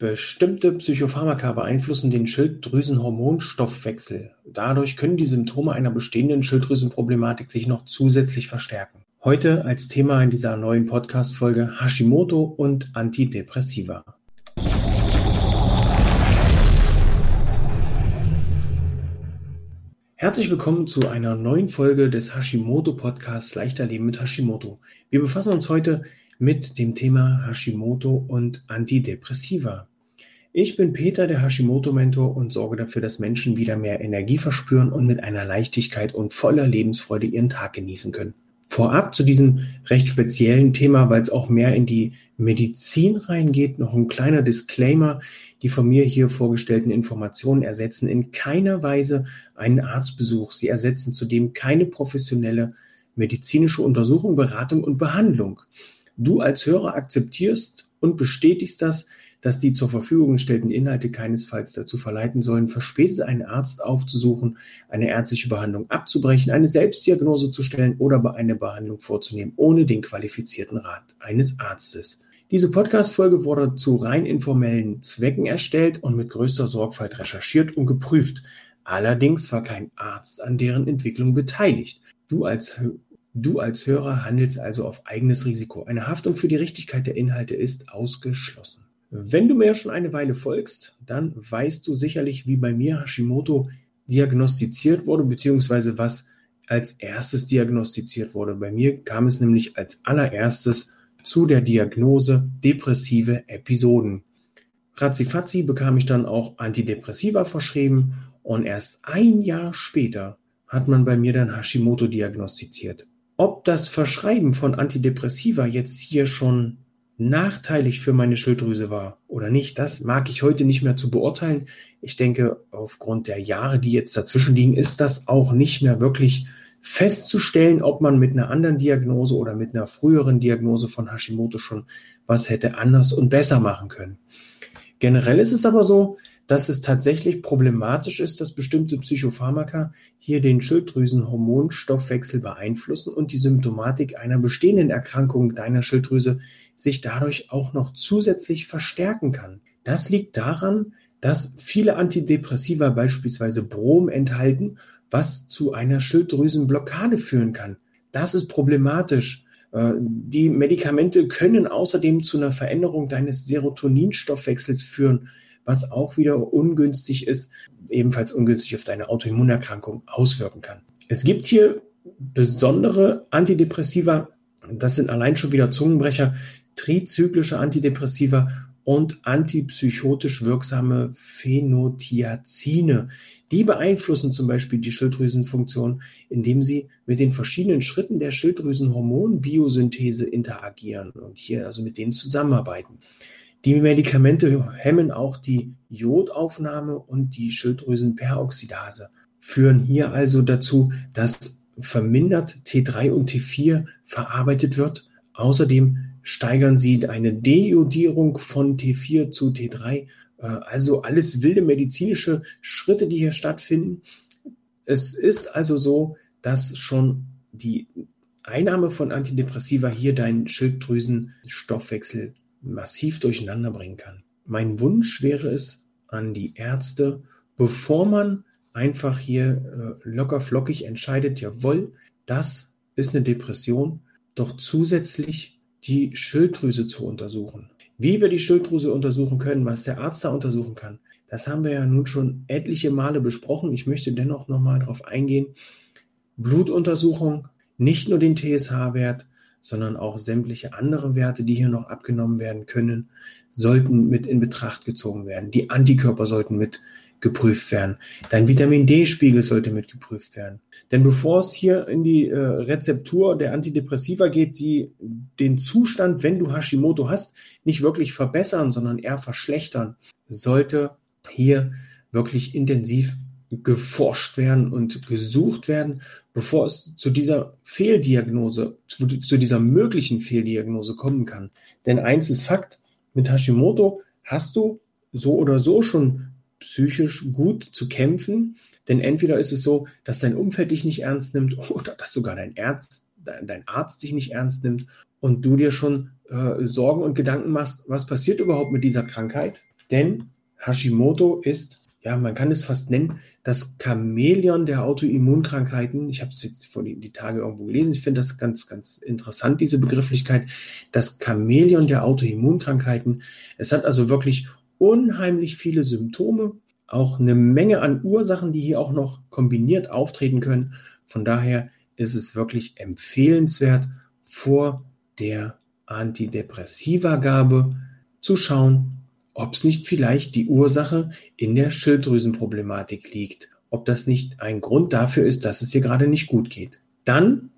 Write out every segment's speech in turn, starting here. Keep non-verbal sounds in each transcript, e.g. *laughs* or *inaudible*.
Bestimmte Psychopharmaka beeinflussen den Schilddrüsenhormonstoffwechsel. Dadurch können die Symptome einer bestehenden Schilddrüsenproblematik sich noch zusätzlich verstärken. Heute als Thema in dieser neuen Podcast-Folge Hashimoto und Antidepressiva. Herzlich willkommen zu einer neuen Folge des Hashimoto Podcasts Leichter Leben mit Hashimoto. Wir befassen uns heute mit dem Thema Hashimoto und Antidepressiva. Ich bin Peter, der Hashimoto-Mentor und sorge dafür, dass Menschen wieder mehr Energie verspüren und mit einer Leichtigkeit und voller Lebensfreude ihren Tag genießen können. Vorab zu diesem recht speziellen Thema, weil es auch mehr in die Medizin reingeht, noch ein kleiner Disclaimer. Die von mir hier vorgestellten Informationen ersetzen in keiner Weise einen Arztbesuch. Sie ersetzen zudem keine professionelle medizinische Untersuchung, Beratung und Behandlung. Du als Hörer akzeptierst und bestätigst das, dass die zur Verfügung gestellten Inhalte keinesfalls dazu verleiten sollen, verspätet einen Arzt aufzusuchen, eine ärztliche Behandlung abzubrechen, eine Selbstdiagnose zu stellen oder eine Behandlung vorzunehmen, ohne den qualifizierten Rat eines Arztes. Diese Podcast-Folge wurde zu rein informellen Zwecken erstellt und mit größter Sorgfalt recherchiert und geprüft. Allerdings war kein Arzt an deren Entwicklung beteiligt. Du als Du als Hörer handelst also auf eigenes Risiko. Eine Haftung für die Richtigkeit der Inhalte ist ausgeschlossen. Wenn du mir schon eine Weile folgst, dann weißt du sicherlich, wie bei mir Hashimoto diagnostiziert wurde, beziehungsweise was als erstes diagnostiziert wurde. Bei mir kam es nämlich als allererstes zu der Diagnose depressive Episoden. Ratzifatzi bekam ich dann auch Antidepressiva verschrieben und erst ein Jahr später hat man bei mir dann Hashimoto diagnostiziert. Ob das Verschreiben von Antidepressiva jetzt hier schon nachteilig für meine Schilddrüse war oder nicht, das mag ich heute nicht mehr zu beurteilen. Ich denke, aufgrund der Jahre, die jetzt dazwischen liegen, ist das auch nicht mehr wirklich festzustellen, ob man mit einer anderen Diagnose oder mit einer früheren Diagnose von Hashimoto schon was hätte anders und besser machen können. Generell ist es aber so, dass es tatsächlich problematisch ist, dass bestimmte Psychopharmaka hier den Schilddrüsenhormonstoffwechsel beeinflussen und die Symptomatik einer bestehenden Erkrankung deiner Schilddrüse sich dadurch auch noch zusätzlich verstärken kann. Das liegt daran, dass viele Antidepressiva beispielsweise Brom enthalten, was zu einer Schilddrüsenblockade führen kann. Das ist problematisch. Äh, die Medikamente können außerdem zu einer Veränderung deines Serotoninstoffwechsels führen, was auch wieder ungünstig ist, ebenfalls ungünstig auf deine Autoimmunerkrankung auswirken kann. Es gibt hier besondere Antidepressiva, das sind allein schon wieder Zungenbrecher, trizyklische Antidepressiva und antipsychotisch wirksame Phenothiazine. Die beeinflussen zum Beispiel die Schilddrüsenfunktion, indem sie mit den verschiedenen Schritten der Schilddrüsenhormonbiosynthese interagieren und hier also mit denen zusammenarbeiten. Die Medikamente hemmen auch die Jodaufnahme und die Schilddrüsenperoxidase, führen hier also dazu, dass vermindert T3 und T4 verarbeitet wird. Außerdem steigern sie eine Deiodierung von T4 zu T3. Äh, also alles wilde medizinische Schritte, die hier stattfinden. Es ist also so, dass schon die Einnahme von Antidepressiva hier deinen Schilddrüsenstoffwechsel massiv durcheinander bringen kann. Mein Wunsch wäre es an die Ärzte, bevor man einfach hier äh, locker flockig entscheidet, jawohl, das ist eine Depression, doch zusätzlich die Schilddrüse zu untersuchen. Wie wir die Schilddrüse untersuchen können, was der Arzt da untersuchen kann, das haben wir ja nun schon etliche Male besprochen. Ich möchte dennoch nochmal darauf eingehen. Blutuntersuchung, nicht nur den TSH-Wert, sondern auch sämtliche andere Werte, die hier noch abgenommen werden können, sollten mit in Betracht gezogen werden. Die Antikörper sollten mit geprüft werden. Dein Vitamin D-Spiegel sollte mit geprüft werden. Denn bevor es hier in die äh, Rezeptur der Antidepressiva geht, die den Zustand, wenn du Hashimoto hast, nicht wirklich verbessern, sondern eher verschlechtern, sollte hier wirklich intensiv geforscht werden und gesucht werden, bevor es zu dieser Fehldiagnose, zu, zu, dieser möglichen Fehldiagnose kommen kann. Denn eins ist Fakt, mit Hashimoto hast du so oder so schon psychisch gut zu kämpfen, denn entweder ist es so, dass dein Umfeld dich nicht ernst nimmt *laughs* oder dass sogar dein, Arzt, dein Arzt dich nicht ernst nimmt und du dir schon äh, Sorgen und Gedanken machst, was passiert überhaupt mit dieser Krankheit Denn Hashimoto ist, ja, man kann es fast nennen, das Chamäleon der Autoimmunkrankheiten. Ich habe es jetzt vor die, die Tage irgendwo gelesen. Ich finde das ganz, ganz interessant, diese Begrifflichkeit. Das Chamäleon der Autoimmunkrankheiten. Es hat also wirklich unheimlich viele Symptome, auch eine Menge an Ursachen, die hier auch noch kombiniert auftreten können. Von daher ist es wirklich empfehlenswert, vor der Antidepressiva-Gabe zu schauen, ob es nicht vielleicht die Ursache in der Schilddrüsenproblematik liegt, ob das nicht ein Grund dafür ist, dass es dir gerade nicht gut geht. Dann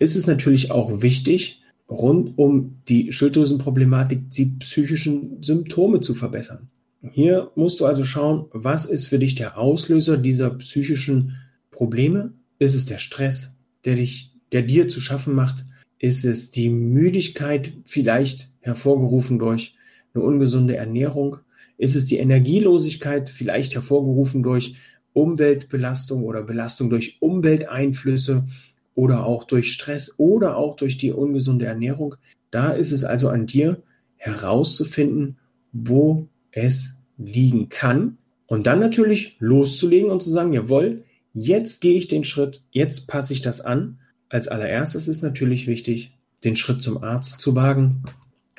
ist es natürlich auch wichtig, rund um die Schilddrüsenproblematik die psychischen Symptome zu verbessern. Hier musst du also schauen, was ist für dich der Auslöser dieser psychischen Probleme? Ist es der Stress, der dich, der dir zu schaffen macht? Ist es die Müdigkeit vielleicht hervorgerufen durch eine ungesunde Ernährung? Ist es die Energielosigkeit vielleicht hervorgerufen durch Umweltbelastung oder Belastung durch Umwelteinflüsse oder auch durch Stress oder auch durch die ungesunde Ernährung? Da ist es also an dir herauszufinden, wo es liegen kann und dann natürlich loszulegen und zu sagen, jawohl, jetzt gehe ich den Schritt, jetzt passe ich das an. Als allererstes ist natürlich wichtig, den Schritt zum Arzt zu wagen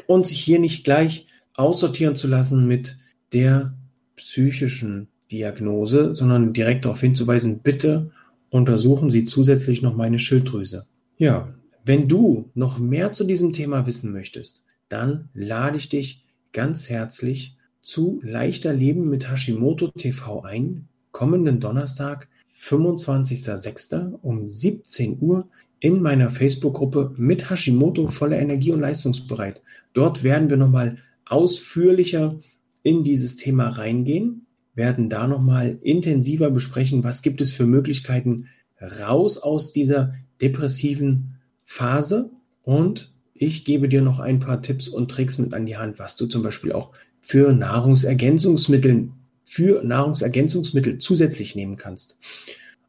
und sich hier nicht gleich aussortieren zu lassen mit der psychischen Diagnose, sondern direkt darauf hinzuweisen, bitte untersuchen Sie zusätzlich noch meine Schilddrüse. Ja, wenn du noch mehr zu diesem Thema wissen möchtest, dann lade ich dich ganz herzlich zu Leichter Leben mit Hashimoto TV ein, kommenden Donnerstag, 25.06. um 17 Uhr in meiner Facebook-Gruppe mit Hashimoto voller Energie und leistungsbereit. Dort werden wir nochmal ausführlicher in dieses Thema reingehen, werden da nochmal intensiver besprechen, was gibt es für Möglichkeiten raus aus dieser depressiven Phase und ich gebe dir noch ein paar Tipps und Tricks mit an die Hand, was du zum Beispiel auch für Nahrungsergänzungsmittel, für Nahrungsergänzungsmittel zusätzlich nehmen kannst.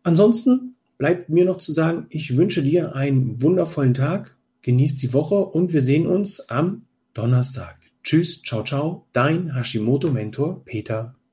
Ansonsten bleibt mir noch zu sagen, ich wünsche dir einen wundervollen Tag, genießt die Woche und wir sehen uns am Donnerstag. Tschüss, ciao, ciao, dein Hashimoto-Mentor Peter.